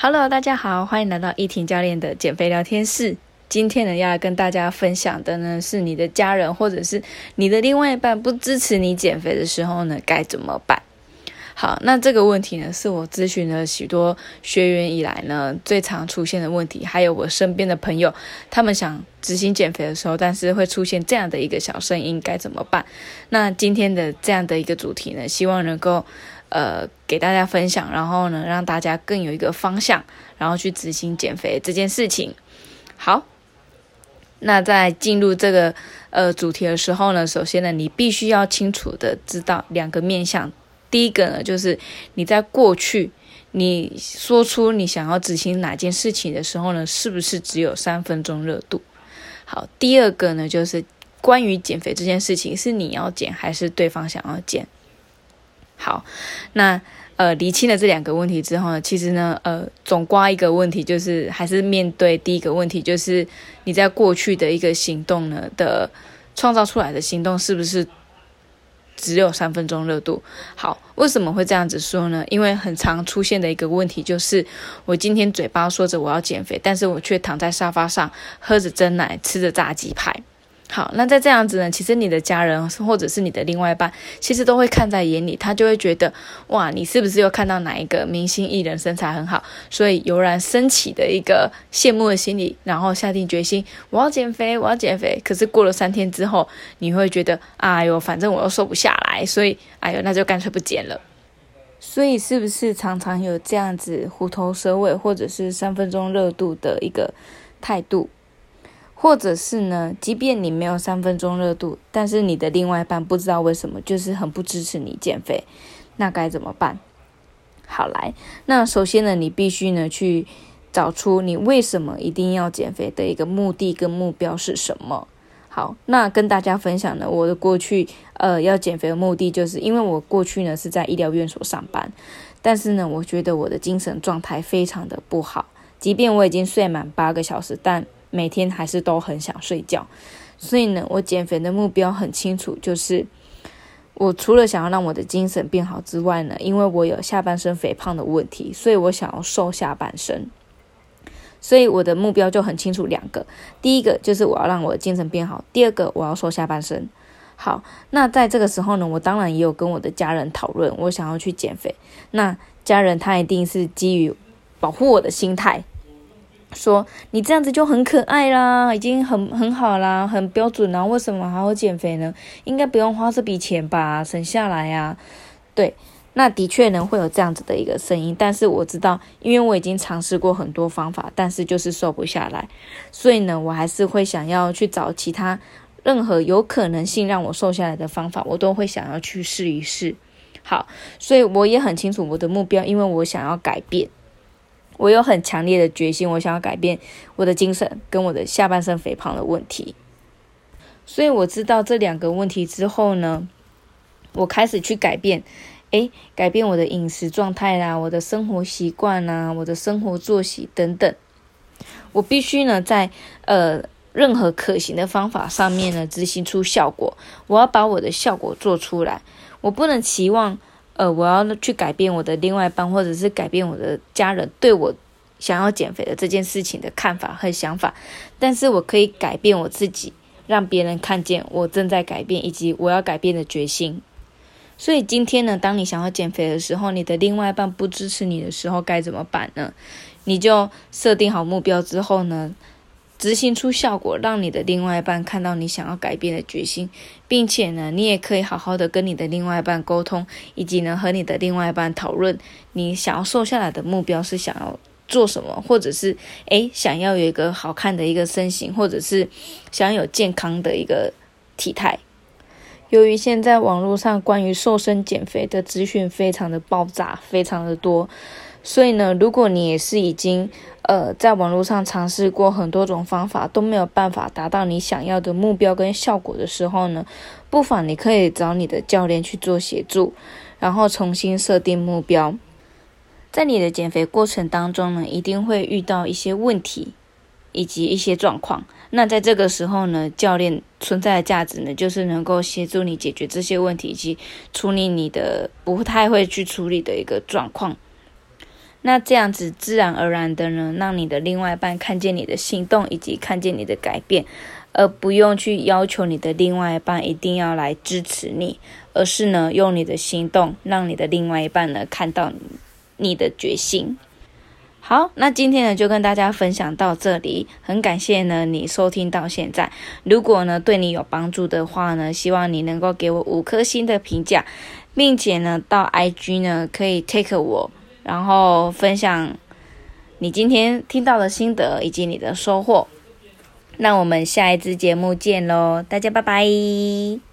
Hello，大家好，欢迎来到依婷教练的减肥聊天室。今天呢，要跟大家分享的呢，是你的家人或者是你的另外一半不支持你减肥的时候呢，该怎么办？好，那这个问题呢，是我咨询了许多学员以来呢，最常出现的问题。还有我身边的朋友，他们想执行减肥的时候，但是会出现这样的一个小声音，该怎么办？那今天的这样的一个主题呢，希望能够。呃，给大家分享，然后呢，让大家更有一个方向，然后去执行减肥这件事情。好，那在进入这个呃主题的时候呢，首先呢，你必须要清楚的知道两个面向。第一个呢，就是你在过去你说出你想要执行哪件事情的时候呢，是不是只有三分钟热度？好，第二个呢，就是关于减肥这件事情，是你要减还是对方想要减？好，那呃，厘清了这两个问题之后呢，其实呢，呃，总刮一个问题就是还是面对第一个问题，就是你在过去的一个行动呢的创造出来的行动是不是只有三分钟热度？好，为什么会这样子说呢？因为很常出现的一个问题就是，我今天嘴巴说着我要减肥，但是我却躺在沙发上喝着真奶，吃着炸鸡排。好，那在这样子呢，其实你的家人或者是你的另外一半，其实都会看在眼里，他就会觉得，哇，你是不是又看到哪一个明星艺人身材很好，所以油然升起的一个羡慕的心理，然后下定决心，我要减肥，我要减肥。可是过了三天之后，你会觉得，哎呦，反正我又瘦不下来，所以，哎呦，那就干脆不减了。所以是不是常常有这样子虎头蛇尾，或者是三分钟热度的一个态度？或者是呢，即便你没有三分钟热度，但是你的另外一半不知道为什么就是很不支持你减肥，那该怎么办？好来，那首先呢，你必须呢去找出你为什么一定要减肥的一个目的跟目标是什么。好，那跟大家分享呢，我的过去呃要减肥的目的，就是因为我过去呢是在医疗院所上班，但是呢，我觉得我的精神状态非常的不好，即便我已经睡满八个小时，但每天还是都很想睡觉，所以呢，我减肥的目标很清楚，就是我除了想要让我的精神变好之外呢，因为我有下半身肥胖的问题，所以我想要瘦下半身。所以我的目标就很清楚，两个，第一个就是我要让我的精神变好，第二个我要瘦下半身。好，那在这个时候呢，我当然也有跟我的家人讨论，我想要去减肥。那家人他一定是基于保护我的心态。说你这样子就很可爱啦，已经很很好啦，很标准啦，为什么还要减肥呢？应该不用花这笔钱吧，省下来呀。对，那的确呢会有这样子的一个声音，但是我知道，因为我已经尝试过很多方法，但是就是瘦不下来，所以呢，我还是会想要去找其他任何有可能性让我瘦下来的方法，我都会想要去试一试。好，所以我也很清楚我的目标，因为我想要改变。我有很强烈的决心，我想要改变我的精神跟我的下半身肥胖的问题。所以我知道这两个问题之后呢，我开始去改变，诶，改变我的饮食状态啦，我的生活习惯啦，我的生活作息等等。我必须呢，在呃任何可行的方法上面呢，执行出效果。我要把我的效果做出来，我不能期望。呃，我要去改变我的另外一半，或者是改变我的家人对我想要减肥的这件事情的看法和想法，但是我可以改变我自己，让别人看见我正在改变，以及我要改变的决心。所以今天呢，当你想要减肥的时候，你的另外一半不支持你的时候，该怎么办呢？你就设定好目标之后呢？执行出效果，让你的另外一半看到你想要改变的决心，并且呢，你也可以好好的跟你的另外一半沟通，以及呢和你的另外一半讨论，你想要瘦下来的目标是想要做什么，或者是诶想要有一个好看的一个身形，或者是想要有健康的一个体态。由于现在网络上关于瘦身减肥的资讯非常的爆炸，非常的多。所以呢，如果你也是已经呃在网络上尝试过很多种方法都没有办法达到你想要的目标跟效果的时候呢，不妨你可以找你的教练去做协助，然后重新设定目标。在你的减肥过程当中呢，一定会遇到一些问题以及一些状况。那在这个时候呢，教练存在的价值呢，就是能够协助你解决这些问题以及处理你的不太会去处理的一个状况。那这样子自然而然的呢，让你的另外一半看见你的行动以及看见你的改变，而不用去要求你的另外一半一定要来支持你，而是呢用你的行动让你的另外一半呢看到你的决心。好，那今天呢就跟大家分享到这里，很感谢呢你收听到现在。如果呢对你有帮助的话呢，希望你能够给我五颗星的评价，并且呢到 IG 呢可以 take 我，然后分享你今天听到的心得以及你的收获。那我们下一支节目见喽，大家拜拜。